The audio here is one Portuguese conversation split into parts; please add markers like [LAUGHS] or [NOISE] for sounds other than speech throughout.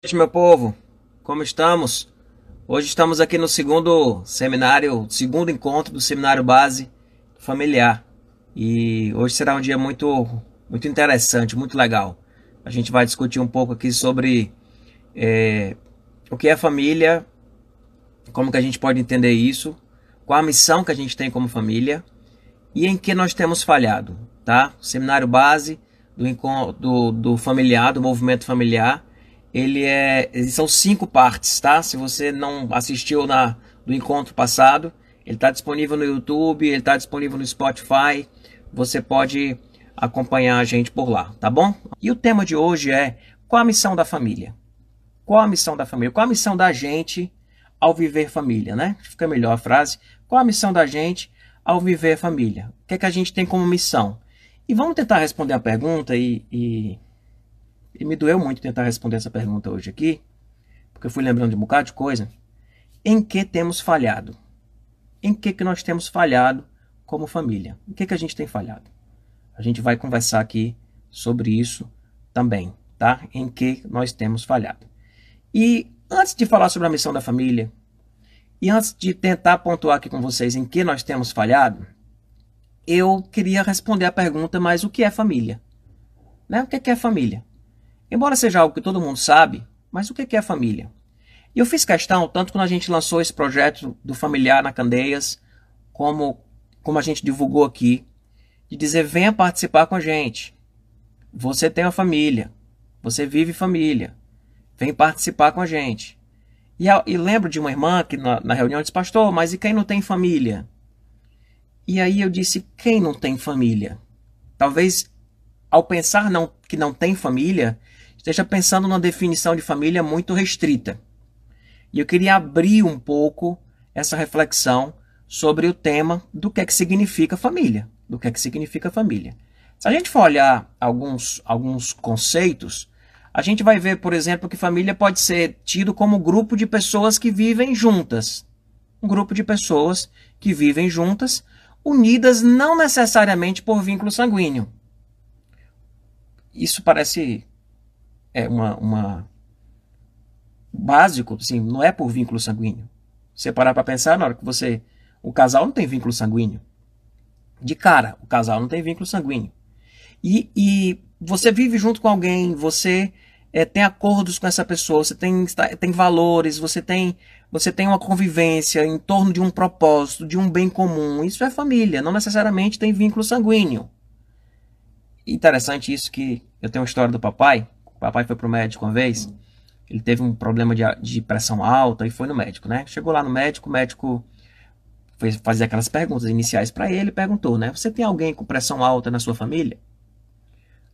noite, meu povo. Como estamos? Hoje estamos aqui no segundo seminário, segundo encontro do seminário base familiar. E hoje será um dia muito, muito interessante, muito legal. A gente vai discutir um pouco aqui sobre é, o que é família, como que a gente pode entender isso, qual a missão que a gente tem como família e em que nós temos falhado, tá? Seminário base do, do, do familiar, do movimento familiar ele é, são cinco partes, tá? Se você não assistiu na do encontro passado, ele está disponível no YouTube, ele está disponível no Spotify. Você pode acompanhar a gente por lá, tá bom? E o tema de hoje é qual a missão da família? Qual a missão da família? Qual a missão da gente ao viver família, né? Fica melhor a frase. Qual a missão da gente ao viver família? O que é que a gente tem como missão? E vamos tentar responder a pergunta e, e e me doeu muito tentar responder essa pergunta hoje aqui, porque eu fui lembrando de um bocado de coisa. Em que temos falhado? Em que, que nós temos falhado como família? Em que, que a gente tem falhado? A gente vai conversar aqui sobre isso também, tá? Em que nós temos falhado. E antes de falar sobre a missão da família, e antes de tentar pontuar aqui com vocês em que nós temos falhado, eu queria responder a pergunta, mas o que é família? Né? O que é família? Embora seja algo que todo mundo sabe, mas o que é família? E eu fiz questão, tanto quando a gente lançou esse projeto do familiar na Candeias, como, como a gente divulgou aqui, de dizer: venha participar com a gente. Você tem uma família, você vive família, vem participar com a gente. E, e lembro de uma irmã que na, na reunião disse: Pastor, mas e quem não tem família? E aí eu disse: quem não tem família? Talvez ao pensar não, que não tem família, esteja pensando numa definição de família muito restrita. E eu queria abrir um pouco essa reflexão sobre o tema do que é que significa família. Do que é que significa família. Se a gente for olhar alguns, alguns conceitos, a gente vai ver, por exemplo, que família pode ser tido como grupo de pessoas que vivem juntas. Um grupo de pessoas que vivem juntas, unidas não necessariamente por vínculo sanguíneo. Isso parece é uma, uma básico, assim, não é por vínculo sanguíneo. Você parar para pensar na hora que você, o casal não tem vínculo sanguíneo. De cara, o casal não tem vínculo sanguíneo. E, e você vive junto com alguém, você é, tem acordos com essa pessoa, você tem, tem valores, você tem, você tem uma convivência em torno de um propósito, de um bem comum. Isso é família, não necessariamente tem vínculo sanguíneo. Interessante isso que eu tenho uma história do papai, papai foi pro médico uma vez, ele teve um problema de, de pressão alta e foi no médico, né? Chegou lá no médico, o médico fez fazer aquelas perguntas iniciais para ele, perguntou, né? Você tem alguém com pressão alta na sua família?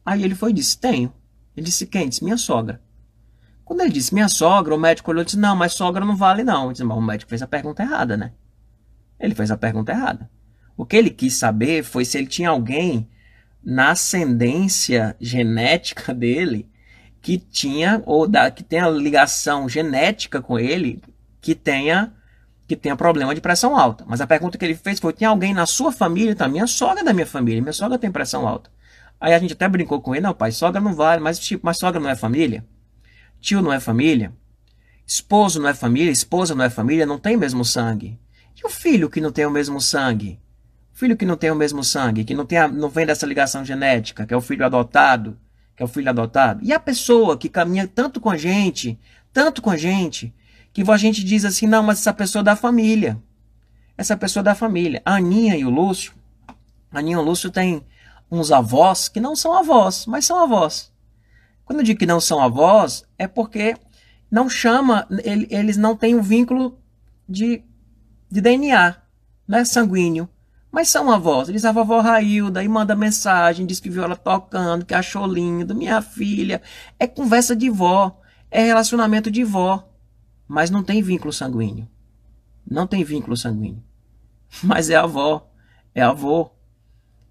Aí ele foi e disse, tenho. Ele disse, quem? Disse, minha sogra. Quando ele disse minha sogra, o médico olhou e disse, não, mas sogra não vale não. Disse, mas o médico fez a pergunta errada, né? Ele fez a pergunta errada. O que ele quis saber foi se ele tinha alguém na ascendência genética [LAUGHS] dele que tinha ou da, que tenha ligação genética com ele que tenha que tenha problema de pressão alta. Mas a pergunta que ele fez foi: tem alguém na sua família? Tá, minha sogra da minha família, minha sogra tem pressão alta. Aí a gente até brincou com ele: não, pai, sogra não vale, mas tipo, mas sogra não é família? Tio não é família? Esposo não é família? Esposa não é família? Não tem mesmo sangue? E o filho que não tem o mesmo sangue? Filho que não tem o mesmo sangue, que não, tem a, não vem dessa ligação genética, que é o filho adotado, que é o filho adotado, e a pessoa que caminha tanto com a gente, tanto com a gente, que a gente diz assim, não, mas essa pessoa é da família. Essa pessoa é da família. A Aninha e o Lúcio, a Aninha e o Lúcio têm uns avós que não são avós, mas são avós. Quando eu digo que não são avós, é porque não chama, eles não têm um vínculo de, de DNA, não é sanguíneo. Mas são avós. Eles a vovó Railda e manda mensagem, diz que viu ela tocando, que achou lindo, minha filha. É conversa de vó, é relacionamento de vó. Mas não tem vínculo sanguíneo. Não tem vínculo sanguíneo. [LAUGHS] Mas é avó, é avô.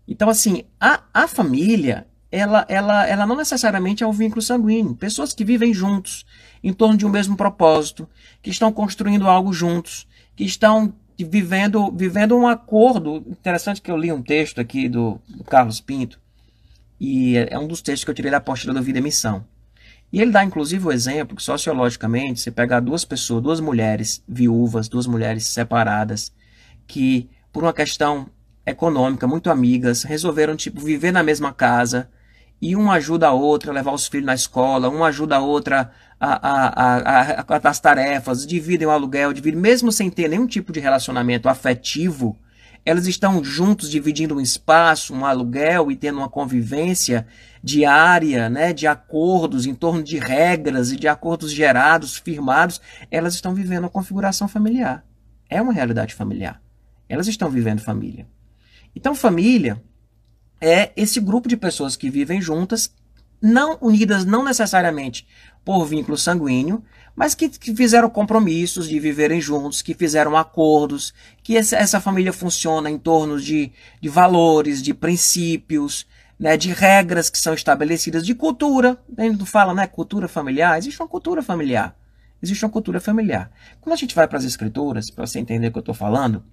Então, assim, a, a família, ela, ela, ela não necessariamente é um vínculo sanguíneo. Pessoas que vivem juntos, em torno de um mesmo propósito, que estão construindo algo juntos, que estão vivendo, vivendo um acordo. Interessante que eu li um texto aqui do, do Carlos Pinto, e é, um dos textos que eu tirei da apostila do Vida e Missão. E ele dá inclusive o exemplo que sociologicamente, você pegar duas pessoas, duas mulheres viúvas, duas mulheres separadas, que por uma questão econômica, muito amigas, resolveram tipo viver na mesma casa, e um ajuda a outra a levar os filhos na escola, um ajuda a outra a, a, a, a, as tarefas, dividem o aluguel, dividem, mesmo sem ter nenhum tipo de relacionamento afetivo, elas estão juntos dividindo um espaço, um aluguel e tendo uma convivência diária, né, de acordos em torno de regras e de acordos gerados, firmados, elas estão vivendo a configuração familiar. É uma realidade familiar. Elas estão vivendo família. Então, família é esse grupo de pessoas que vivem juntas, não unidas não necessariamente por vínculo sanguíneo, mas que, que, fizeram compromissos de viverem juntos, que fizeram acordos, que essa, essa família funciona em torno de, de valores, de princípios, né, de regras que são estabelecidas, de cultura. A gente fala, né, cultura familiar. Existe uma cultura familiar. Existe uma cultura familiar. Quando a gente vai para as escrituras, para você entender o que eu estou falando,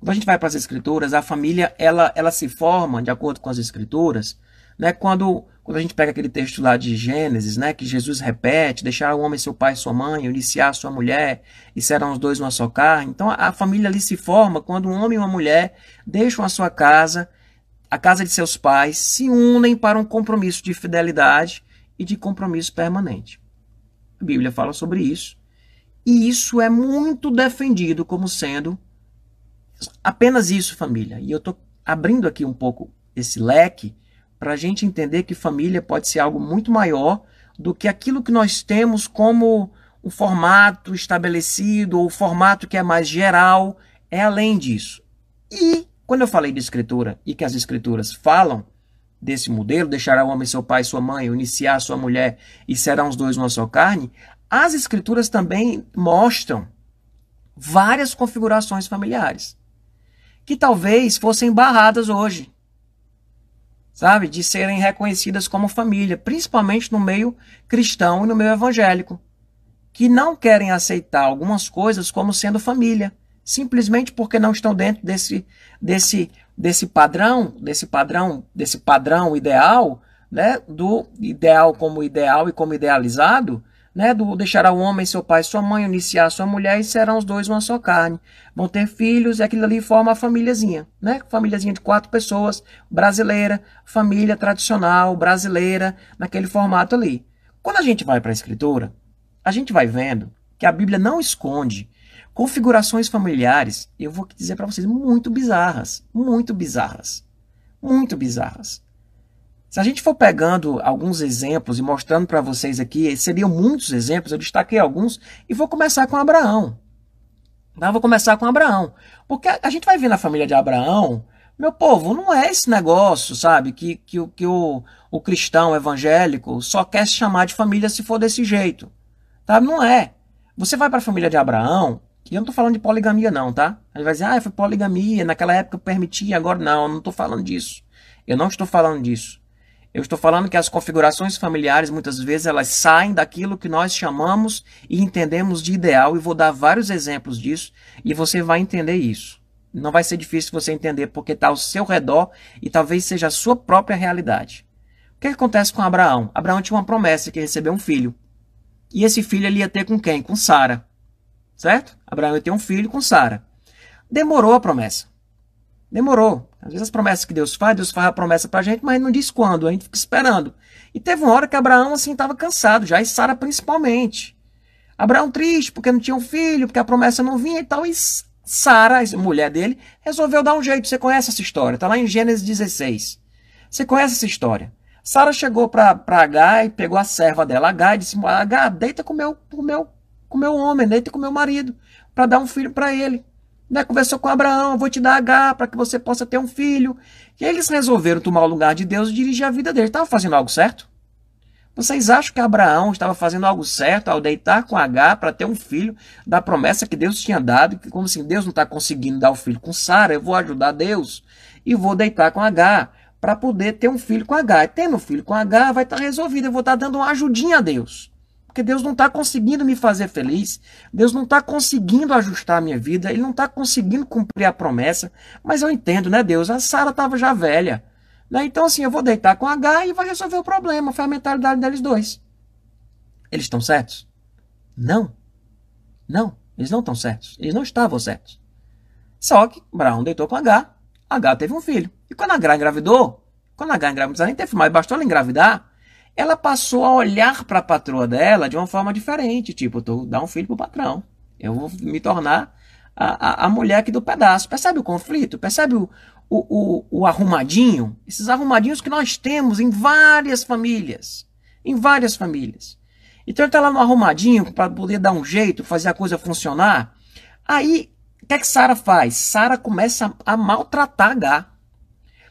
quando a gente vai para as escrituras, a família ela, ela se forma, de acordo com as escrituras, né, quando quando a gente pega aquele texto lá de Gênesis, né, que Jesus repete, deixar o homem seu pai e sua mãe, iniciar sua mulher, e serão os dois uma só carne. Então a, a família ali se forma quando um homem e uma mulher deixam a sua casa, a casa de seus pais, se unem para um compromisso de fidelidade e de compromisso permanente. A Bíblia fala sobre isso. E isso é muito defendido como sendo apenas isso, família. E eu estou abrindo aqui um pouco esse leque para a gente entender que família pode ser algo muito maior do que aquilo que nós temos como um formato estabelecido ou o formato que é mais geral, é além disso. E quando eu falei de escritura e que as escrituras falam desse modelo, deixará o homem seu pai e sua mãe, iniciar sua mulher e serão os dois uma só carne, as escrituras também mostram várias configurações familiares que talvez fossem barradas hoje sabe? De serem reconhecidas como família, principalmente no meio cristão e no meio evangélico, que não querem aceitar algumas coisas como sendo família, simplesmente porque não estão dentro desse desse desse padrão, desse padrão, desse padrão ideal, né, do ideal como ideal e como idealizado, né, do deixará o homem, seu pai sua mãe, iniciar sua mulher e serão os dois uma só carne. Vão ter filhos e aquilo ali forma a famíliazinha, né? Famíliazinha de quatro pessoas, brasileira, família tradicional, brasileira, naquele formato ali. Quando a gente vai para a escritura, a gente vai vendo que a Bíblia não esconde configurações familiares, eu vou dizer para vocês, muito bizarras, muito bizarras, muito bizarras. Se a gente for pegando alguns exemplos e mostrando para vocês aqui, seriam muitos exemplos, eu destaquei alguns, e vou começar com Abraão. Tá? Vou começar com Abraão. Porque a gente vai ver na família de Abraão, meu povo, não é esse negócio, sabe, que, que, que o, o cristão evangélico só quer se chamar de família se for desse jeito. Tá? Não é. Você vai para a família de Abraão, e eu não estou falando de poligamia não, tá? Ele vai dizer, ah, foi poligamia, naquela época permitia, agora não, eu não estou falando disso. Eu não estou falando disso. Eu estou falando que as configurações familiares muitas vezes elas saem daquilo que nós chamamos e entendemos de ideal e vou dar vários exemplos disso e você vai entender isso. Não vai ser difícil você entender porque está ao seu redor e talvez seja a sua própria realidade. O que, acontece com Abraão? Abraão tinha uma promessa que recebeu um filho. E esse filho ele ia ter com quem? Com Sara. Certo? Abraão ia ter um filho com Sara. Demorou a promessa. Demorou. Às vezes as promessas que Deus faz, Deus faz a promessa pra gente, mas não diz quando, a gente fica esperando. E teve uma hora que Abraão, assim, estava cansado já, e Sara principalmente. Abraão triste, porque não tinha um filho, porque a promessa não vinha e tal, e Sara, a mulher dele, resolveu dar um jeito. Você conhece essa história, tá lá em Gênesis 16. Você conhece essa história. Sara chegou para Agar e pegou a serva dela, Agar, e disse, Agar, deita com meu, com meu, com meu homem, deita com meu marido, para dar um filho para ele. Né? Conversou com Abraão, vou te dar H para que você possa ter um filho. E eles resolveram tomar o lugar de Deus e dirigir a vida dele. Estava fazendo algo certo? Vocês acham que Abraão estava fazendo algo certo ao deitar com H para ter um filho da promessa que Deus tinha dado? Que como assim, Deus não está conseguindo dar o filho com Sara, eu vou ajudar Deus e vou deitar com H para poder ter um filho com H. E tendo um filho com H vai estar tá resolvido, eu vou estar tá dando uma ajudinha a Deus. Porque Deus não está conseguindo me fazer feliz, Deus não está conseguindo ajustar a minha vida, Ele não está conseguindo cumprir a promessa. Mas eu entendo, né, Deus? A Sara estava já velha. Né? Então, assim, eu vou deitar com H e vai resolver o problema. Foi a mentalidade deles dois. Eles estão certos? Não. Não, eles não estão certos. Eles não estavam certos. Só que Abraão deitou com H, H teve um filho. E quando H engravidou, quando H engravidou, nem teve mais, bastou ela engravidar, ela passou a olhar para a patroa dela de uma forma diferente. Tipo, tu dá um filho pro patrão. Eu vou me tornar a, a, a mulher aqui do pedaço. Percebe o conflito? Percebe o, o, o, o arrumadinho? Esses arrumadinhos que nós temos em várias famílias. Em várias famílias. Então ele está lá no arrumadinho para poder dar um jeito, fazer a coisa funcionar. Aí, o que é que Sara faz? Sara começa a, a maltratar H.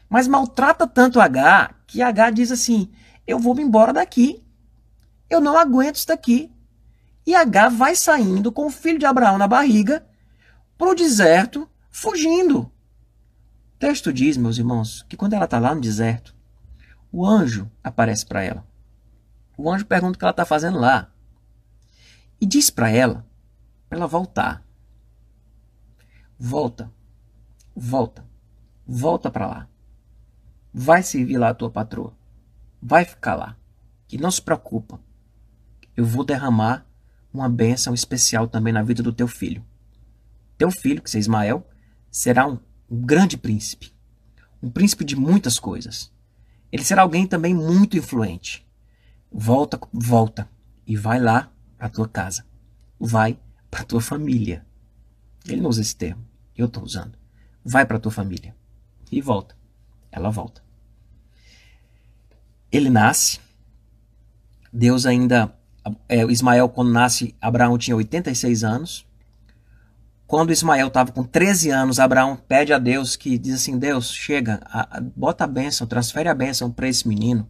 Mas maltrata tanto H que H diz assim: Eu vou me embora daqui. Eu não aguento isso daqui. E H vai saindo com o filho de Abraão na barriga para o deserto, fugindo. O texto diz, meus irmãos, que quando ela está lá no deserto, o anjo aparece para ela. O anjo pergunta o que ela está fazendo lá. E diz para ela, para ela voltar. Volta, volta, volta para lá. Vai servir lá a tua patroa. Vai ficar lá. E não se preocupa. Eu vou derramar uma bênção especial também na vida do teu filho. Teu filho, que é Ismael, será um, um grande príncipe. Um príncipe de muitas coisas. Ele será alguém também muito influente. Volta, volta e vai lá para tua casa. Vai para tua família. Ele não usa esse termo, eu estou usando. Vai para tua família e volta. Ela volta. Ele nasce. Deus ainda é, Ismael quando nasce, Abraão tinha 86 anos. Quando Ismael estava com 13 anos, Abraão pede a Deus que diz assim: Deus, chega, a, a, bota a bênção, transfere a bênção para esse menino,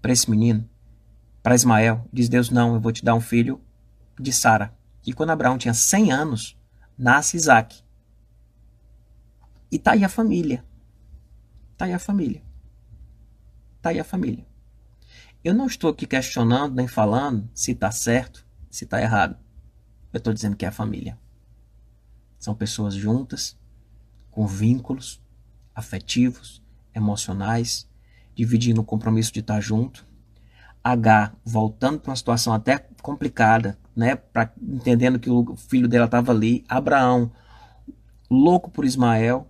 para esse menino para Ismael. Diz Deus: Não, eu vou te dar um filho de Sara. E quando Abraão tinha 100 anos, nasce Isaac. E tá aí a família. Tá aí a família. Tá aí a família. Eu não estou aqui questionando nem falando se está certo, se está errado. Eu estou dizendo que é a família. São pessoas juntas, com vínculos afetivos, emocionais, dividindo o compromisso de estar junto, H voltando para uma situação até complicada, né, pra, entendendo que o filho dela estava ali, Abraão louco por Ismael,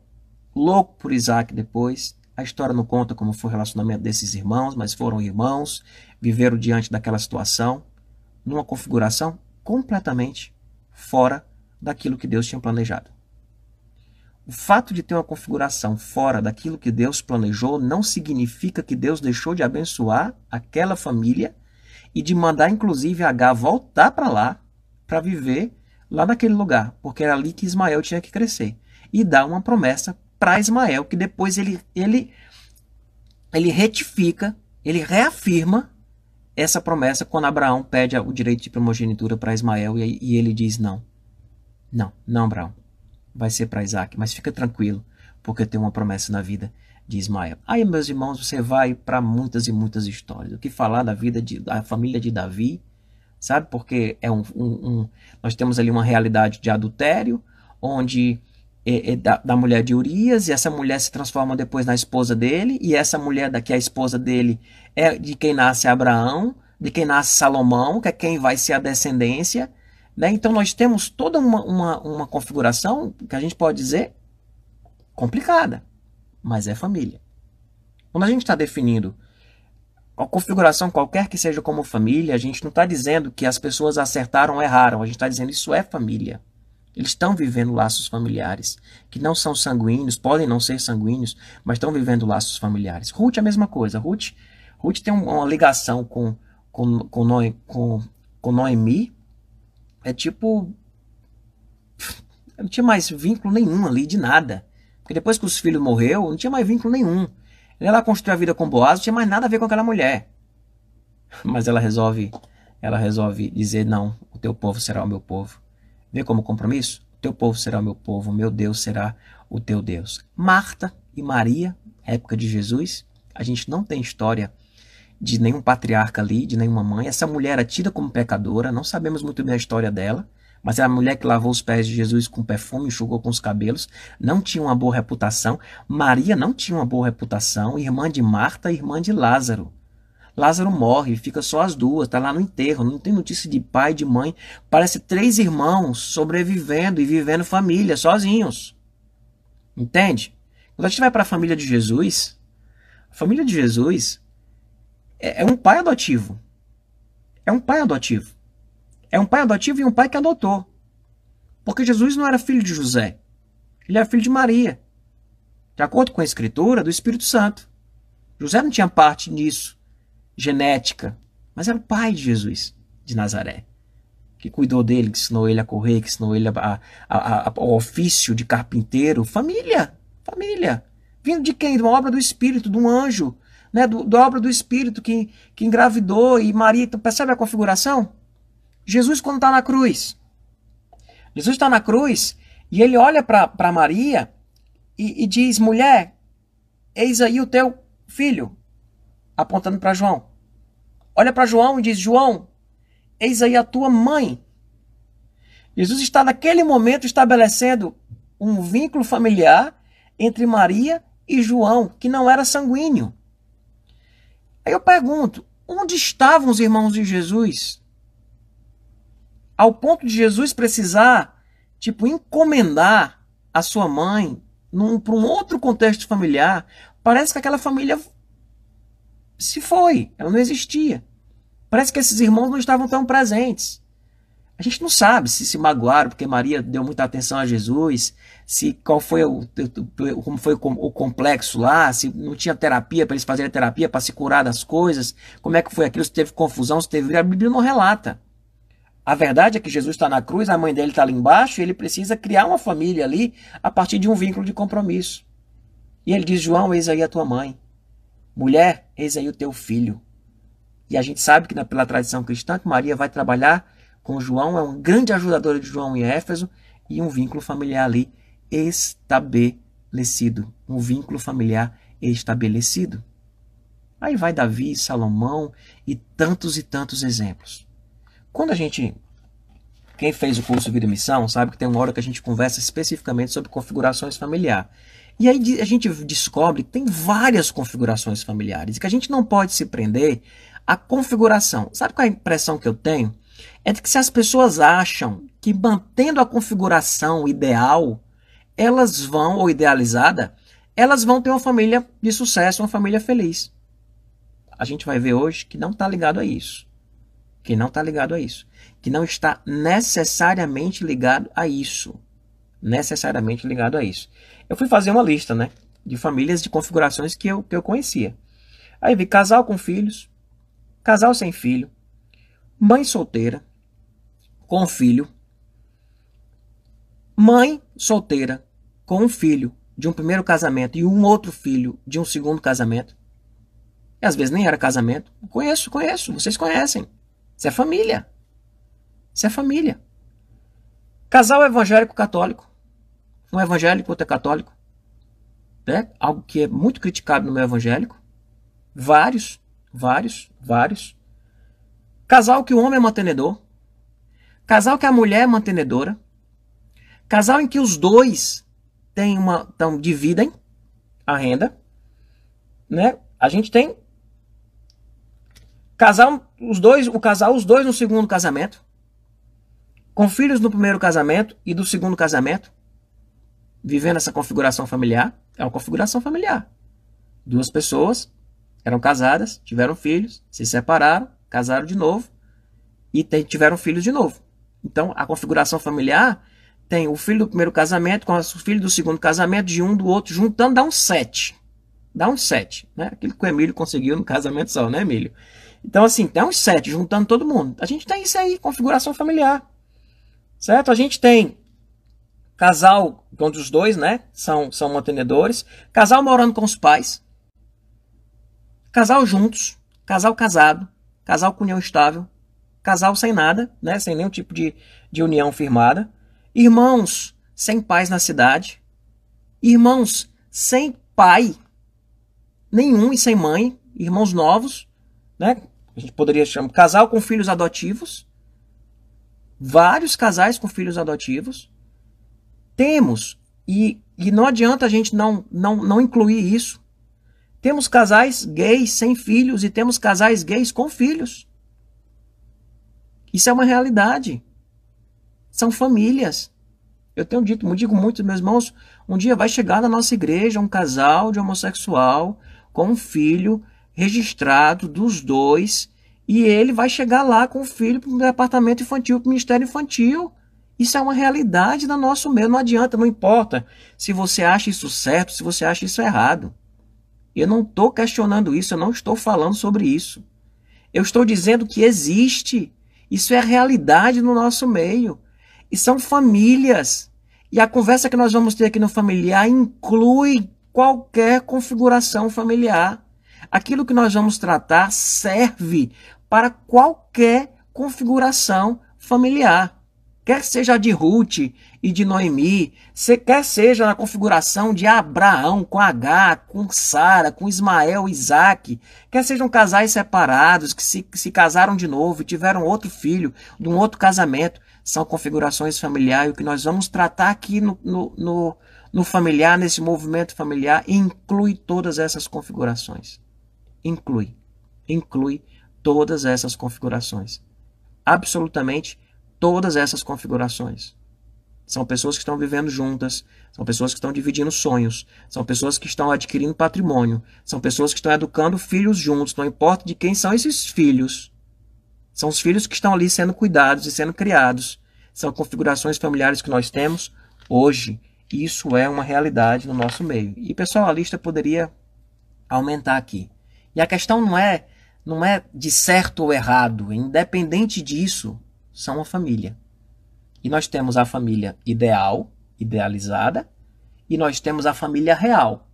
louco por Isaac depois. A história não conta como foi o relacionamento desses irmãos, mas foram irmãos, viveram diante daquela situação, numa configuração completamente fora daquilo que Deus tinha planejado. O fato de ter uma configuração fora daquilo que Deus planejou não significa que Deus deixou de abençoar aquela família e de mandar inclusive H voltar para lá para viver lá naquele lugar, porque era ali que Ismael tinha que crescer e dar uma promessa para Ismael que depois ele ele ele retifica, ele reafirma essa promessa quando Abraão pede o direito de primogenitura para Ismael e, e ele diz não. Não, não, Abraão vai ser para Isaac, mas fica tranquilo, porque tem uma promessa na vida de Ismael. Aí, meus irmãos, você vai para muitas e muitas histórias. O que falar da vida de, da família de Davi, sabe? Porque é um, um, um nós temos ali uma realidade de adultério, onde é, é da, da, mulher de Urias, e essa mulher se transforma depois na esposa dele, e essa mulher daqui, a esposa dele, é de quem nasce Abraão, de quem nasce Salomão, que é quem vai ser a descendência, né? Então nós temos toda uma, uma, uma configuração que a gente pode dizer complicada, mas é família. Quando a gente está definindo a configuração qualquer que seja como família, a gente não está dizendo que as pessoas acertaram ou erraram, a gente está dizendo isso é família. Eles estão vivendo laços familiares, que não são sanguíneos, podem não ser sanguíneos, mas estão vivendo laços familiares. Ruth é a mesma coisa. Ruth, Ruth tem uma ligação com, com, com, Noemi, com, com Noemi, é tipo. Não tinha mais vínculo nenhum ali de nada. Porque depois que os filhos morreu, não tinha mais vínculo nenhum. Ela construiu a vida com Boaz, não tinha mais nada a ver com aquela mulher. [LAUGHS] Mas ela resolve, ela resolve dizer não, o teu povo será o meu povo. Vê como compromisso? Teu povo será o meu povo, meu Deus será o teu Deus. Marta e Maria, época de Jesus, a gente não tem história de nenhum patriarca ali, de nenhuma mãe. Essa mulher era tida como pecadora, não sabemos muito bem a história dela, mas é a mulher que lavou os pés de Jesus com perfume, enxugou com os cabelos, não tinha uma boa reputação. Maria não tinha uma boa reputação, irmã de Marta, irmã de Lázaro. Lázaro morre, fica só as duas, tá lá no enterro, não tem notícia de pai, de mãe. Parece três irmãos sobrevivendo e vivendo família, sozinhos. Entende? Quando a gente vai para a família de Jesus, a família de Jesus é, é um pai adotivo. É um pai adotivo. É um pai adotivo e um pai que adotou. Porque Jesus não era filho de José. Ele era filho de Maria. De acordo com a escritura, do Espírito Santo. José não tinha parte nisso, genética, mas era o pai de Jesus, de Nazaré. Que cuidou dele, que ensinou ele a correr, que ensinou ele a, a, a, ao ofício de carpinteiro. Família. Família. Vindo de quem? De uma obra do Espírito, de um anjo. Né? Do, da obra do Espírito que, que engravidou e Maria. Então, percebe a configuração? Jesus, quando está na cruz. Jesus está na cruz e ele olha para Maria e, e diz: mulher, eis aí o teu filho, apontando para João. Olha para João e diz: João, eis aí a tua mãe. Jesus está naquele momento estabelecendo um vínculo familiar entre Maria e João, que não era sanguíneo. Aí eu pergunto: onde estavam os irmãos de Jesus? Ao ponto de Jesus precisar, tipo, encomendar a sua mãe para um outro contexto familiar, parece que aquela família se foi, ela não existia. Parece que esses irmãos não estavam tão presentes. A gente não sabe se se magoaram porque Maria deu muita atenção a Jesus, se qual foi o como foi o complexo lá, se não tinha terapia para eles fazerem terapia para se curar das coisas, como é que foi aquilo, se teve confusão, se teve a Bíblia não relata. A verdade é que Jesus está na cruz, a mãe dele está ali embaixo, e ele precisa criar uma família ali a partir de um vínculo de compromisso. E ele diz: João, eis aí a tua mãe. Mulher, eis aí o teu filho. E a gente sabe que pela tradição cristã que Maria vai trabalhar com João, é um grande ajudador de João em Éfeso e um vínculo familiar ali estabelecido. Um vínculo familiar estabelecido. Aí vai Davi, Salomão e tantos e tantos exemplos. Quando a gente. Quem fez o curso Vida e Missão sabe que tem uma hora que a gente conversa especificamente sobre configurações familiar. E aí a gente descobre que tem várias configurações familiares e que a gente não pode se prender à configuração. Sabe qual é a impressão que eu tenho? É de que se as pessoas acham que mantendo a configuração ideal, elas vão, ou idealizada, elas vão ter uma família de sucesso, uma família feliz. A gente vai ver hoje que não está ligado a isso que não está ligado a isso, que não está necessariamente ligado a isso, necessariamente ligado a isso. Eu fui fazer uma lista, né, de famílias de configurações que eu, que eu conhecia. Aí vi casal com filhos, casal sem filho, mãe solteira com filho, mãe solteira com um filho de um primeiro casamento e um outro filho de um segundo casamento. E às vezes nem era casamento. Conheço, conheço, vocês conhecem. Isso é família. Isso é família. Casal evangélico católico. Um evangélico, outro é católico. Né? Algo que é muito criticado no meio evangélico. Vários, vários, vários. Casal que o homem é mantenedor. Casal que a mulher é mantenedora. Casal em que os dois têm uma, então, dividem a renda. Né? A gente tem Casal, os dois, o casal, os dois no segundo casamento, com filhos no primeiro casamento e do segundo casamento, vivendo essa configuração familiar, é uma configuração familiar. Duas pessoas eram casadas, tiveram filhos, se separaram, casaram de novo e tiveram filhos de novo. Então, a configuração familiar tem o filho do primeiro casamento com o filho do segundo casamento, de um do outro, juntando dá um sete. Dá um sete, né? Aquilo que o Emílio conseguiu no casamento só, né, Emílio? Então, assim, tem uns sete juntando todo mundo. A gente tem isso aí, configuração familiar. Certo? A gente tem casal, onde os dois, né, são, são mantenedores. Casal morando com os pais. Casal juntos. Casal casado. Casal com união estável. Casal sem nada, né, sem nenhum tipo de, de união firmada. Irmãos sem pais na cidade. Irmãos sem pai nenhum e sem mãe. Irmãos novos né? A gente poderia chamar casal com filhos adotivos. Vários casais com filhos adotivos. Temos, e, e não adianta a gente não, não, não incluir isso. Temos casais gays sem filhos e temos casais gays com filhos. Isso é uma realidade. São famílias. Eu tenho dito, digo muito, meus irmãos, um dia vai chegar na nossa igreja um casal de homossexual com um filho registrado dos dois e ele vai chegar lá com o filho para o departamento infantil, para o ministério infantil. Isso é uma realidade no nosso meio. Não adianta, não importa se você acha isso certo, se você acha isso errado. Eu não estou questionando isso, eu não estou falando sobre isso. Eu estou dizendo que existe. Isso é realidade no nosso meio. E são famílias. E a conversa que nós vamos ter aqui no familiar inclui qualquer configuração familiar. Aquilo que nós vamos tratar serve para qualquer configuração familiar. Quer seja de Ruth e de Noemi, quer seja na configuração de Abraão com H, com Sara, com Ismael, Isaac, quer sejam casais separados que se, se casaram de novo e tiveram outro filho de um outro casamento, são configurações familiares. O que nós vamos tratar aqui no, no, no, no familiar, nesse movimento familiar, inclui todas essas configurações. Inclui. Inclui todas essas configurações. Absolutamente todas essas configurações. São pessoas que estão vivendo juntas, são pessoas que estão dividindo sonhos, são pessoas que estão adquirindo patrimônio, são pessoas que estão educando filhos juntos, não importa de quem são esses filhos. São os filhos que estão ali sendo cuidados e sendo criados. São configurações familiares que nós temos hoje. Isso é uma realidade no nosso meio. E pessoal, a lista poderia aumentar aqui. E a questão não é não é de certo ou errado, independente disso, são uma família. E nós temos a família ideal, idealizada, e nós temos a família real.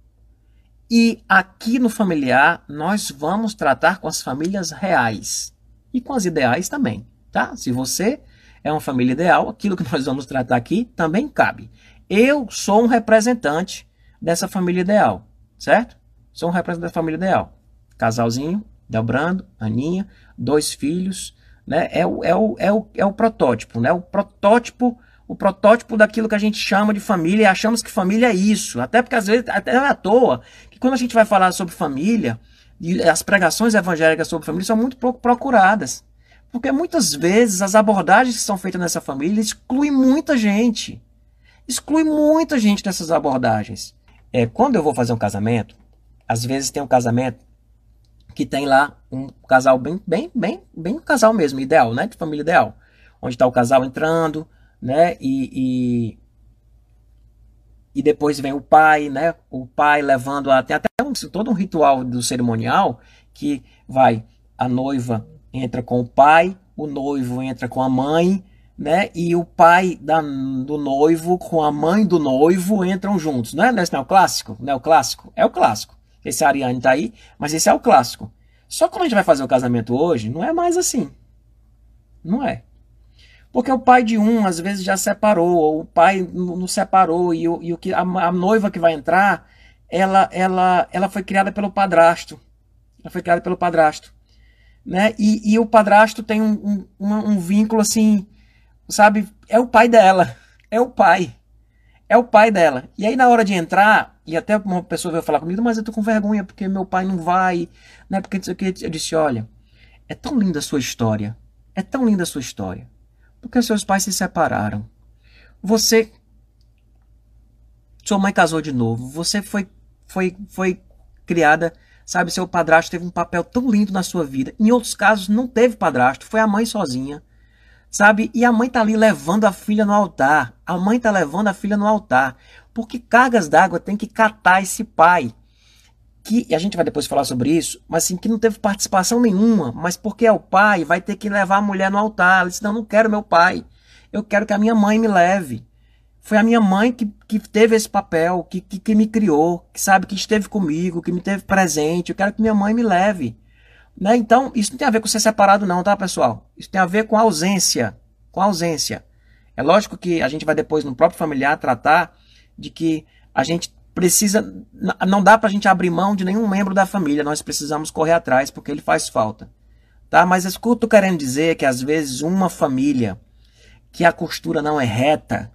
E aqui no familiar, nós vamos tratar com as famílias reais e com as ideais também, tá? Se você é uma família ideal, aquilo que [LAUGHS] nós vamos tratar aqui também cabe. Eu sou um representante dessa família ideal, certo? Sou um representante da família ideal. Casalzinho, Delbrando, Aninha, dois filhos, né? É o, é o, é o, é o protótipo, né? O protótipo, o protótipo daquilo que a gente chama de família e achamos que família é isso. Até porque às vezes, até não é à toa, que quando a gente vai falar sobre família, e as pregações evangélicas sobre família são muito pouco procuradas. Porque muitas vezes as abordagens que são feitas nessa família excluem muita gente. Exclui muita gente dessas abordagens. É, quando eu vou fazer um casamento, às vezes tem um casamento que tem lá um casal bem, bem, bem, bem um casal mesmo, ideal, né? De família ideal. Onde está o casal entrando, né? E, e, e, depois vem o pai, né? O pai levando a. Tem até um, todo um ritual do cerimonial que vai a noiva entra com o pai, o noivo entra com a mãe, né? E o pai da, do noivo com a mãe do noivo entram juntos, né? Esse não é o clássico? Não é o clássico? É o clássico. Esse Ariane tá aí, mas esse é o clássico. Só quando a gente vai fazer o casamento hoje, não é mais assim. Não é. Porque o pai de um, às vezes, já separou, ou o pai não separou, e, o, e o que, a, a, noiva que vai entrar, ela, ela, ela foi criada pelo padrasto. Ela foi criada pelo padrasto. Né? E, e o padrasto tem um, um, um vínculo assim, sabe? É o pai dela. É o pai. É o pai dela. E aí, na hora de entrar, e até uma pessoa veio falar comigo, mas eu tô com vergonha porque meu pai não vai, né? Porque eu disse, olha, é tão linda a sua história. É tão linda a sua história. Porque seus pais se separaram. Você sua mãe casou de novo. Você foi foi foi criada, sabe, seu padrasto teve um papel tão lindo na sua vida. Em outros casos não teve padrasto, foi a mãe sozinha. Sabe? E a mãe tá ali levando a filha no altar. A mãe tá levando a filha no altar. Porque cargas d'água tem que catar esse pai. Que, e a gente vai depois falar sobre isso, mas assim, que não teve participação nenhuma, mas porque é o pai, vai ter que levar a mulher no altar. Ela disse, não, não quero meu pai. Eu quero que a minha mãe me leve. Foi a minha mãe que, que teve esse papel, que, que, que me criou, que sabe que esteve comigo, que me teve presente. Eu quero que minha mãe me leve. Né? Então, isso não tem a ver com ser separado, não, tá, pessoal? Isso tem a ver com a ausência. Com a ausência. É lógico que a gente vai depois, no próprio familiar, tratar de que a gente precisa. Não dá para a gente abrir mão de nenhum membro da família, nós precisamos correr atrás porque ele faz falta. Tá? Mas o que eu estou querendo dizer é que às vezes uma família que a costura não é reta,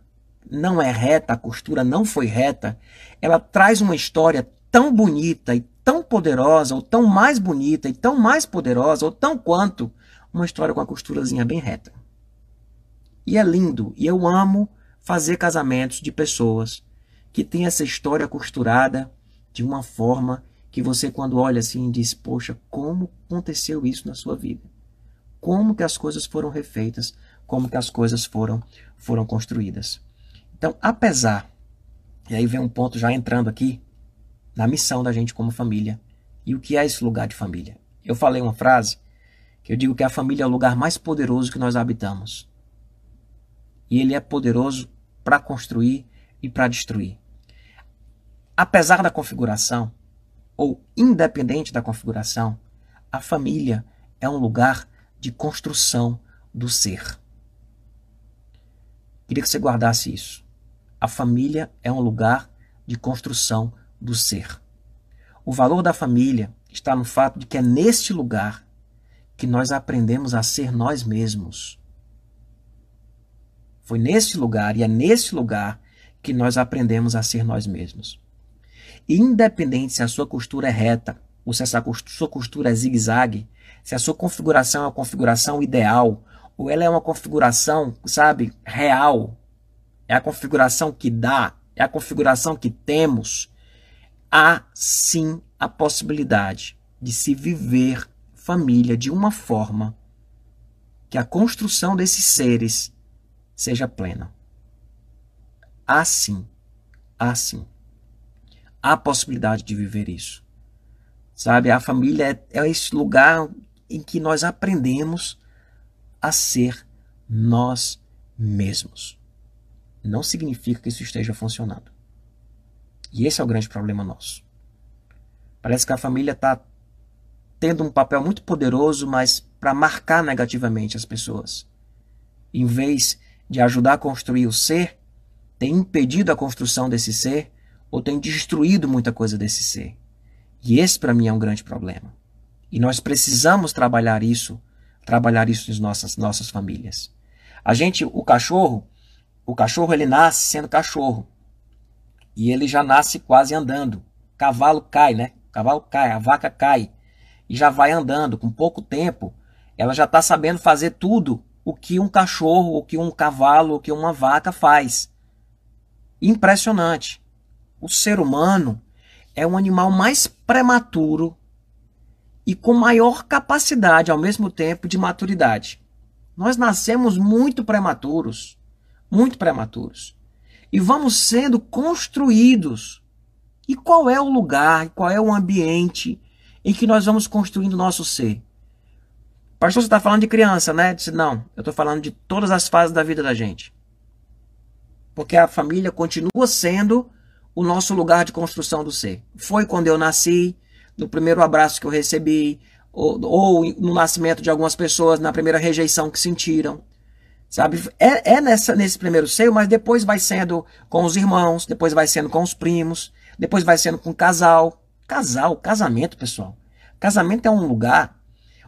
não é reta, a costura não foi reta, ela traz uma história tão bonita e tão poderosa, ou tão mais bonita, e tão mais poderosa, ou tão quanto uma história com a costurazinha bem reta. E é lindo, e eu amo fazer casamentos de pessoas que têm essa história costurada de uma forma que você, quando olha assim, diz: Poxa, como aconteceu isso na sua vida? Como que as coisas foram refeitas? Como que as coisas foram, foram construídas? Então, apesar, e aí vem um ponto já entrando aqui, na missão da gente como família. E o que é esse lugar de família? Eu falei uma frase que eu digo que a família é o lugar mais poderoso que nós habitamos. E ele é poderoso para construir e para destruir. Apesar da configuração, ou independente da configuração, a família é um lugar de construção do ser. Queria que você guardasse isso. A família é um lugar de construção do ser. O valor da família está no fato de que é neste lugar que nós aprendemos a ser nós mesmos. Foi neste lugar e é neste lugar que nós aprendemos a ser nós mesmos. Independente se a sua costura é reta ou se a sua costura é zigue-zague, se a sua configuração é uma configuração ideal ou ela é uma configuração, sabe, real, é a configuração que dá, é a configuração que temos, há sim a possibilidade de se viver família de uma forma que a construção desses seres seja plena. Há sim, há sim. Há possibilidade de viver isso. Sabe, a família é, é esse lugar em que nós aprendemos a ser nós mesmos. Não significa que isso esteja funcionando. E esse é o grande problema nosso. Parece que a família está tendo um papel muito poderoso, mas para marcar negativamente as pessoas. Em vez de ajudar a construir o ser, tem impedido a construção desse ser ou tem destruído muita coisa desse ser. E esse para mim é um grande problema. E nós precisamos trabalhar isso, trabalhar isso nas nossas nossas famílias. A gente, o cachorro, o cachorro ele nasce sendo cachorro e ele já nasce quase andando. Cavalo cai, né? cavalo cai, a vaca cai e já vai andando. Com pouco tempo, ela já está sabendo fazer tudo o que um cachorro, o que um cavalo, o que uma vaca faz. Impressionante. O ser humano é o animal mais prematuro e com maior capacidade, ao mesmo tempo, de maturidade. Nós nascemos muito prematuros, muito prematuros e vamos sendo construídos. E qual é o lugar, qual é o ambiente em que nós vamos construindo o nosso ser? Pastor, você está falando de criança, né? Eu disse, não, eu estou falando de todas as fases da vida da gente. Porque a família continua sendo o nosso lugar de construção do ser. Foi quando eu nasci, no primeiro abraço que eu recebi, ou, ou no nascimento de algumas pessoas, na primeira rejeição que sentiram. Sabe? É, é nessa, nesse primeiro seio, mas depois vai sendo com os irmãos, depois vai sendo com os primos, depois vai sendo com o casal. Casal, casamento, pessoal. Casamento é um lugar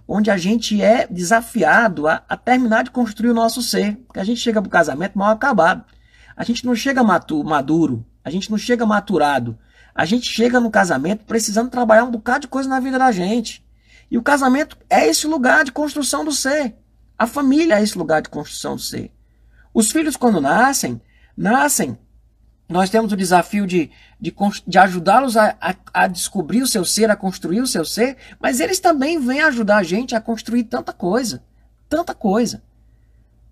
onde a gente é desafiado a, a terminar de construir o nosso ser. Porque a gente chega para o casamento mal acabado. A gente não chega matu, maduro, a gente não chega maturado. A gente chega no casamento precisando trabalhar um bocado de coisa na vida da gente. E o casamento é esse lugar de construção do ser. A família é esse lugar de construção do ser. Os filhos, quando nascem, nascem. Nós temos o desafio de, de, de ajudá-los a, a, a, descobrir o seu ser, a construir o seu ser, mas eles também vêm ajudar a gente a construir tanta coisa. Tanta coisa.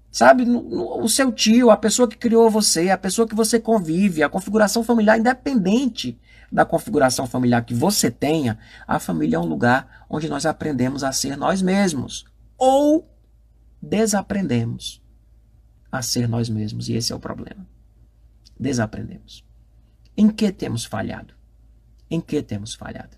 Sabe, no, no, o seu tio, a pessoa que criou você, a pessoa que você convive, a configuração familiar, independente da configuração familiar que você tenha, a família é um lugar onde nós aprendemos a ser nós mesmos. Ou desaprendemos a ser nós mesmos. E esse é o problema. Desaprendemos. Em que temos falhado? Em que temos falhado?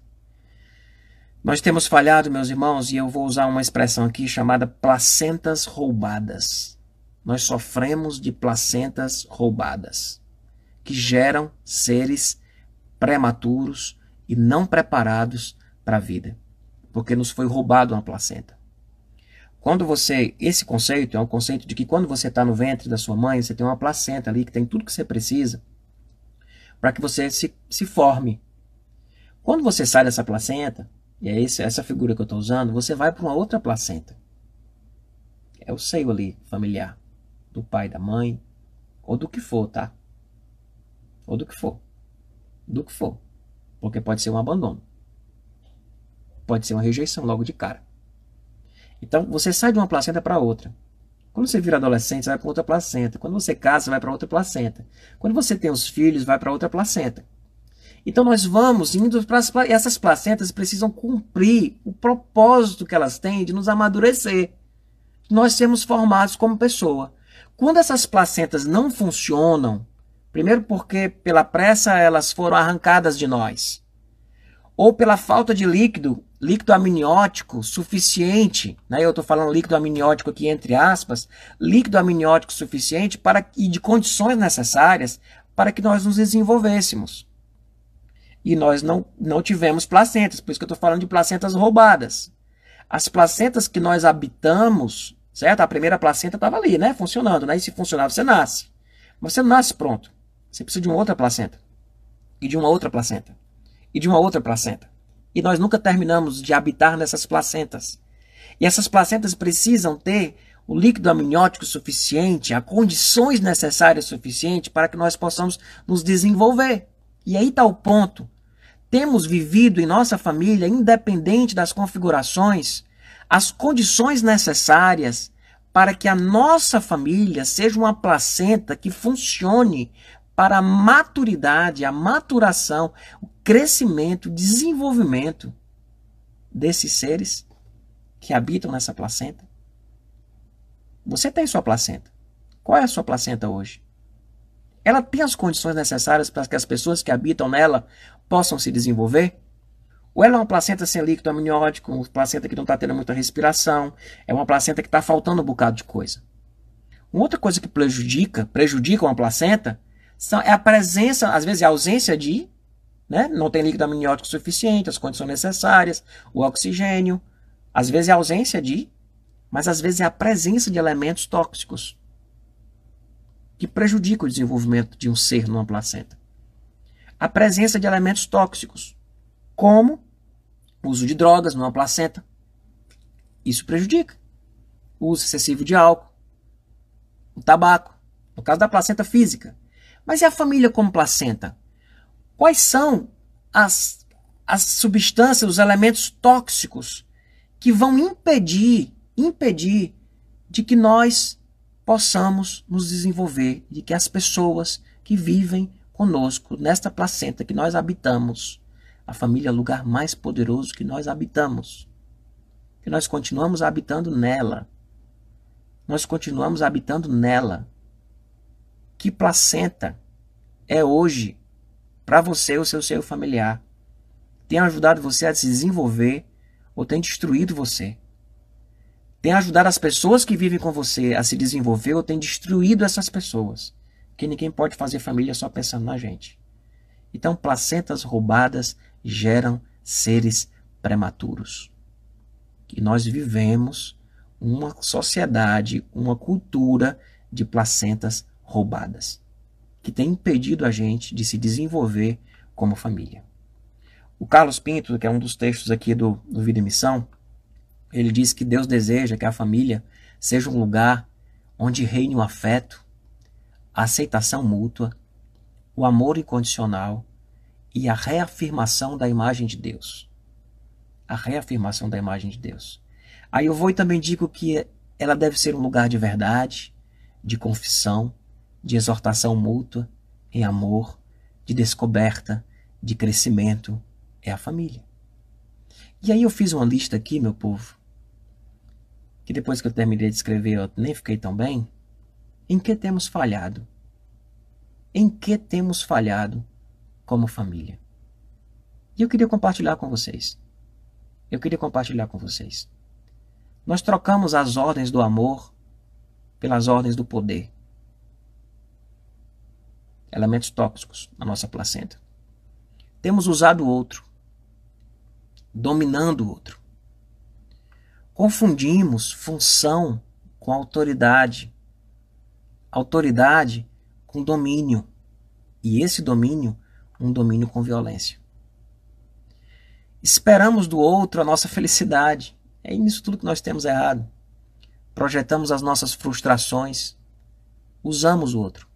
Nós temos falhado, meus irmãos, e eu vou usar uma expressão aqui chamada placentas roubadas. Nós sofremos de placentas roubadas, que geram seres prematuros e não preparados para a vida, porque nos foi roubado uma placenta. Quando você. Esse conceito é um conceito de que quando você está no ventre da sua mãe, você tem uma placenta ali que tem tudo que você precisa para que você se, se forme. Quando você sai dessa placenta, e é esse, essa figura que eu estou usando, você vai para uma outra placenta. É o seio ali familiar, do pai, da mãe, ou do que for, tá? Ou do que for. Do que for. Porque pode ser um abandono. Pode ser uma rejeição logo de cara. Então, você sai de uma placenta para outra. Quando você vira adolescente, você vai para outra placenta. Quando você casa, você vai para outra placenta. Quando você tem os filhos, vai para outra placenta. Então nós vamos indo para as essas placentas precisam cumprir o propósito que elas têm de nos amadurecer. Nós sermos formados como pessoa. Quando essas placentas não funcionam, primeiro porque pela pressa elas foram arrancadas de nós, ou pela falta de líquido, líquido amniótico suficiente, né? eu estou falando líquido amniótico aqui entre aspas, líquido amniótico suficiente para e de condições necessárias para que nós nos desenvolvêssemos. E nós não, não tivemos placentas, por isso que eu estou falando de placentas roubadas. As placentas que nós habitamos, certo? A primeira placenta estava ali, né? Funcionando, né? E se funcionar, você nasce. Mas você não nasce pronto. Você precisa de uma outra placenta. E de uma outra placenta. E de uma outra placenta. E nós nunca terminamos de habitar nessas placentas. E essas placentas precisam ter o líquido amniótico suficiente, as condições necessárias suficientes para que nós possamos nos desenvolver. E aí está o ponto. Temos vivido em nossa família, independente das configurações, as condições necessárias para que a nossa família seja uma placenta que funcione para a maturidade, a maturação, o crescimento, desenvolvimento desses seres que habitam nessa placenta. Você tem sua placenta. Qual é a sua placenta hoje? ela tem as condições necessárias para que as pessoas que habitam nela possam se desenvolver? Ou ela é uma placenta sem líquido amniótico, uma placenta que não está tendo muita respiração, é uma placenta que está faltando um bocado de coisa. Uma outra coisa que prejudica, prejudica uma placenta é a presença, às vezes a ausência de, né, não tem líquido amniótico suficiente, as condições necessárias, o oxigênio, às vezes é a ausência de, mas às vezes é a presença de elementos tóxicos que prejudica o desenvolvimento de um ser numa placenta. A presença de elementos tóxicos, como o uso de drogas numa placenta. Isso prejudica. O uso excessivo de álcool, o tabaco, no caso da placenta física. Mas e a família como placenta? Quais são as, as substâncias, os elementos tóxicos que vão impedir, impedir de que nós possamos nos desenvolver e que as pessoas que vivem conosco nesta placenta que nós habitamos, a família é o lugar mais poderoso que nós habitamos, que nós continuamos habitando nela. Nós continuamos habitando nela. Que placenta é hoje para você ou seu ser familiar? Tem ajudado você a se desenvolver ou tem destruído você? tem ajudado as pessoas que vivem com você a se desenvolver ou tem destruído essas pessoas. Que ninguém pode fazer família só pensando na gente. Então, placentas roubadas geram seres prematuros. E nós vivemos uma sociedade, uma cultura de placentas roubadas, que tem impedido a gente de se desenvolver como família. O Carlos Pinto, que é um dos textos aqui do, do Vida e Missão, ele diz que Deus deseja que a família seja um lugar onde reine o afeto, a aceitação mútua, o amor incondicional e a reafirmação da imagem de Deus. A reafirmação da imagem de Deus. Aí eu vou e também digo que ela deve ser um lugar de verdade, de confissão, de exortação mútua, em amor, de descoberta, de crescimento. É a família. E aí eu fiz uma lista aqui, meu povo, que depois que eu terminei de escrever eu nem fiquei tão bem? Em que temos falhado? Em que temos falhado como família? E eu queria compartilhar com vocês. Eu queria compartilhar com vocês. Nós trocamos as ordens do amor pelas ordens do poder. Elementos tóxicos na nossa placenta. Temos usado o outro, dominando o outro. Confundimos função com autoridade, autoridade com domínio, e esse domínio, um domínio com violência. Esperamos do outro a nossa felicidade. É nisso tudo que nós temos errado. Projetamos as nossas frustrações. Usamos o outro.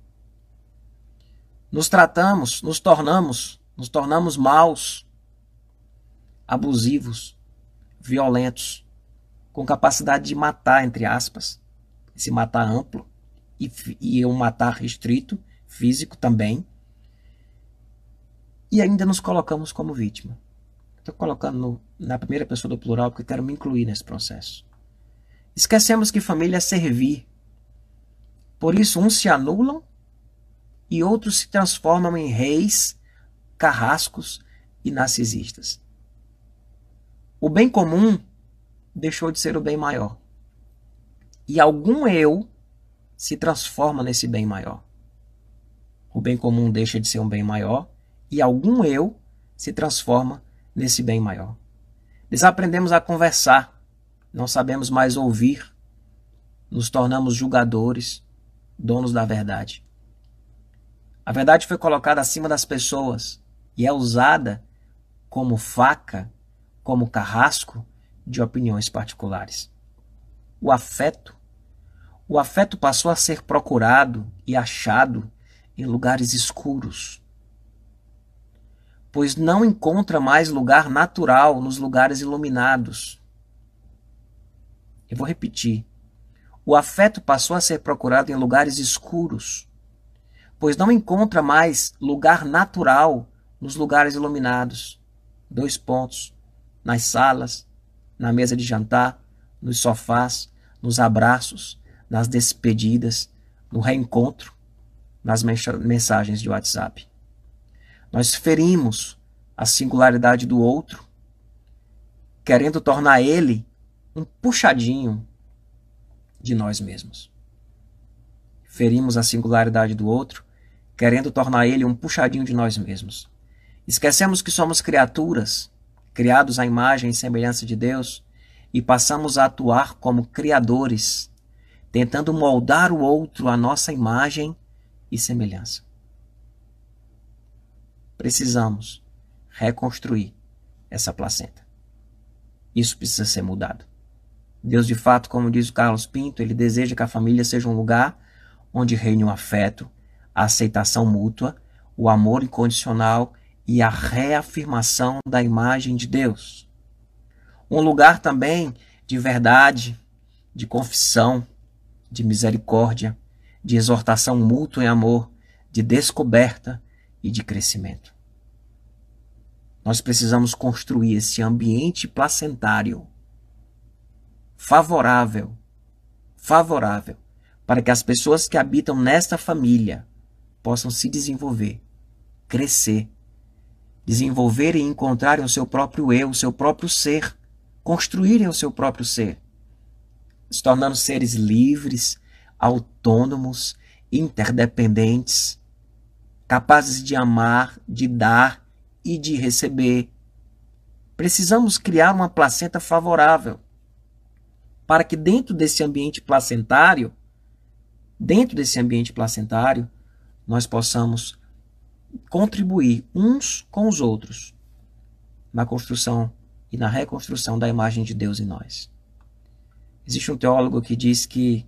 Nos tratamos, nos tornamos, nos tornamos maus, abusivos, violentos, com capacidade de matar, entre aspas. Esse matar amplo e, e um matar restrito, físico também. E ainda nos colocamos como vítima. Estou colocando no, na primeira pessoa do plural porque quero me incluir nesse processo. Esquecemos que família é servir. Por isso, uns se anulam e outros se transformam em reis, carrascos e narcisistas. O bem comum deixou de ser o bem maior. E algum eu se transforma nesse bem maior. O bem comum deixa de ser um bem maior e algum eu se transforma nesse bem maior. Desaprendemos a conversar, não sabemos mais ouvir, nos tornamos julgadores, donos da verdade. A verdade foi colocada acima das pessoas e é usada como faca, como carrasco de opiniões particulares. O afeto, o afeto passou a ser procurado e achado em lugares escuros, pois não encontra mais lugar natural nos lugares iluminados. Eu vou repetir. O afeto passou a ser procurado em lugares escuros, pois não encontra mais lugar natural nos lugares iluminados. Dois pontos. Nas salas, na mesa de jantar, nos sofás, nos abraços, nas despedidas, no reencontro, nas mensagens de WhatsApp. Nós ferimos a singularidade do outro, querendo tornar ele um puxadinho de nós mesmos. Ferimos a singularidade do outro, querendo tornar ele um puxadinho de nós mesmos. Esquecemos que somos criaturas, criados à imagem e semelhança de Deus, e passamos a atuar como criadores, tentando moldar o outro à nossa imagem e semelhança. Precisamos reconstruir essa placenta. Isso precisa ser mudado. Deus, de fato, como diz o Carlos Pinto, ele deseja que a família seja um lugar onde reine o afeto, a aceitação mútua, o amor incondicional e a reafirmação da imagem de Deus. Um lugar também de verdade, de confissão, de misericórdia, de exortação mútua em amor, de descoberta e de crescimento. Nós precisamos construir esse ambiente placentário favorável, favorável, para que as pessoas que habitam nesta família possam se desenvolver, crescer, desenvolver e encontrarem o seu próprio eu, o seu próprio ser, construírem o seu próprio ser, se tornando seres livres, autônomos, interdependentes, capazes de amar, de dar e de receber. Precisamos criar uma placenta favorável para que dentro desse ambiente placentário, dentro desse ambiente placentário, nós possamos contribuir uns com os outros na construção e na reconstrução da imagem de Deus em nós. Existe um teólogo que diz que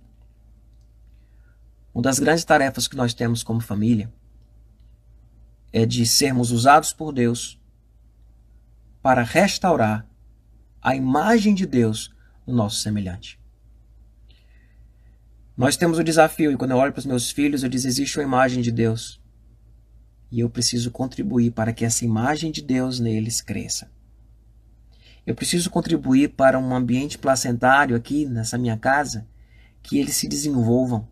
uma das grandes tarefas que nós temos como família é de sermos usados por Deus para restaurar a imagem de Deus no nosso semelhante. Nós temos o desafio, e quando eu olho para os meus filhos, eu digo: existe uma imagem de Deus. E eu preciso contribuir para que essa imagem de Deus neles cresça. Eu preciso contribuir para um ambiente placentário aqui nessa minha casa, que eles se desenvolvam,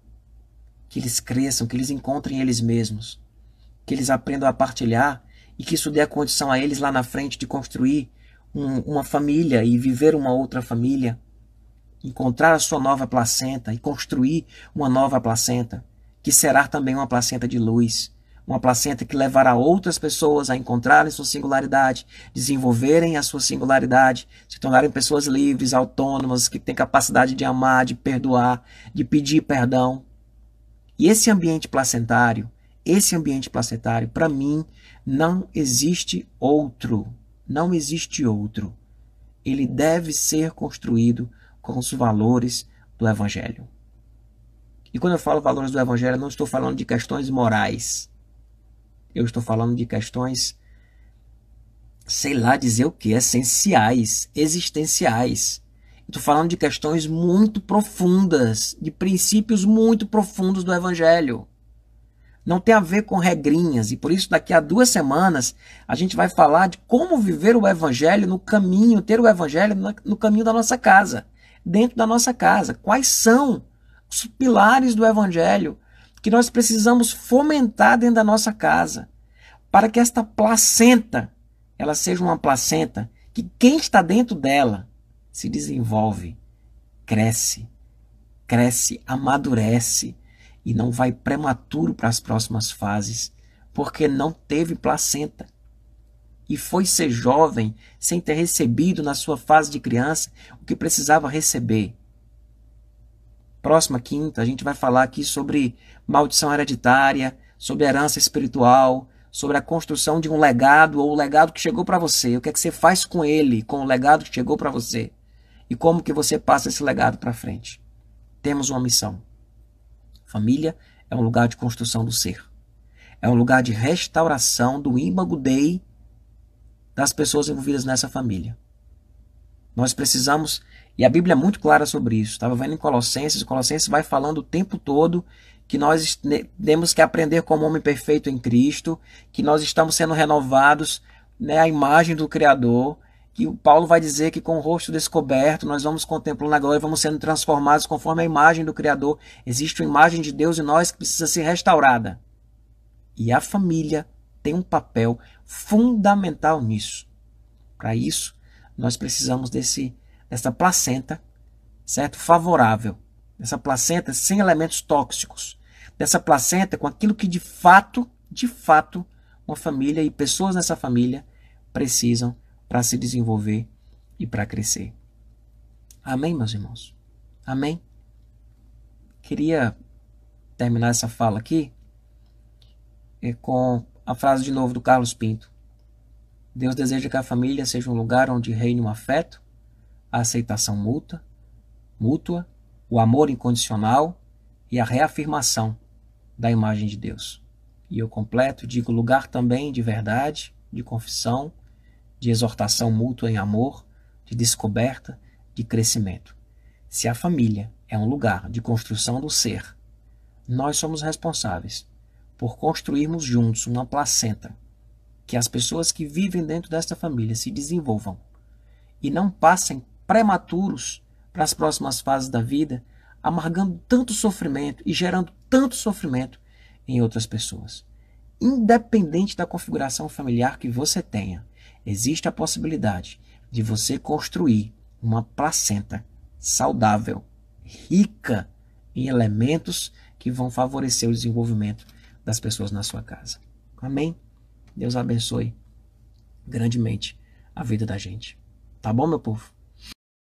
que eles cresçam, que eles encontrem eles mesmos que eles aprendam a partilhar e que isso dê a condição a eles lá na frente de construir um, uma família e viver uma outra família, encontrar a sua nova placenta e construir uma nova placenta, que será também uma placenta de luz, uma placenta que levará outras pessoas a encontrarem sua singularidade, desenvolverem a sua singularidade, se tornarem pessoas livres, autônomas, que têm capacidade de amar, de perdoar, de pedir perdão. E esse ambiente placentário esse ambiente placentário, para mim, não existe outro. Não existe outro. Ele deve ser construído com os valores do Evangelho. E quando eu falo valores do Evangelho, não estou falando de questões morais. Eu estou falando de questões, sei lá dizer o que, essenciais, existenciais. Estou falando de questões muito profundas, de princípios muito profundos do Evangelho. Não tem a ver com regrinhas, e por isso daqui a duas semanas a gente vai falar de como viver o Evangelho no caminho, ter o Evangelho no caminho da nossa casa, dentro da nossa casa. Quais são os pilares do Evangelho que nós precisamos fomentar dentro da nossa casa, para que esta placenta ela seja uma placenta que quem está dentro dela se desenvolve, cresce, cresce, amadurece e não vai prematuro para as próximas fases, porque não teve placenta. E foi ser jovem sem ter recebido na sua fase de criança o que precisava receber. Próxima quinta, a gente vai falar aqui sobre maldição hereditária, sobre herança espiritual, sobre a construção de um legado ou o legado que chegou para você. O que é que você faz com ele, com o legado que chegou para você? E como que você passa esse legado para frente? Temos uma missão. Família é um lugar de construção do ser. É um lugar de restauração do ímago dei das pessoas envolvidas nessa família. Nós precisamos, e a Bíblia é muito clara sobre isso. Estava vendo em Colossenses, Colossenses vai falando o tempo todo que nós temos que aprender como homem perfeito em Cristo, que nós estamos sendo renovados né, à imagem do Criador, que o Paulo vai dizer que com o rosto descoberto nós vamos contemplando a glória, vamos sendo transformados conforme a imagem do Criador. Existe uma imagem de Deus em nós que precisa ser restaurada. E a família tem um papel fundamental nisso. Para isso, nós precisamos desse dessa placenta, certo? Favorável. Dessa placenta sem elementos tóxicos. Dessa placenta com aquilo que de fato, de fato, uma família e pessoas nessa família precisam para se desenvolver e para crescer. Amém, meus irmãos? Amém? Queria terminar essa fala aqui eh, com a frase de novo do Carlos Pinto. Deus deseja que a família seja um lugar onde reine o afeto, a aceitação mútua, mútua, o amor incondicional e a reafirmação da imagem de Deus. E eu completo, digo lugar também de verdade, de confissão, de exortação mútua em amor, de descoberta, de crescimento. Se a família é um lugar de construção do ser, nós somos responsáveis por construirmos juntos uma placenta que as pessoas que vivem dentro desta família se desenvolvam e não passem prematuros para as próximas fases da vida, amargando tanto sofrimento e gerando tanto sofrimento em outras pessoas. Independente da configuração familiar que você tenha, existe a possibilidade de você construir uma placenta saudável, rica em elementos que vão favorecer o desenvolvimento das pessoas na sua casa. Amém? Deus abençoe grandemente a vida da gente. Tá bom, meu povo?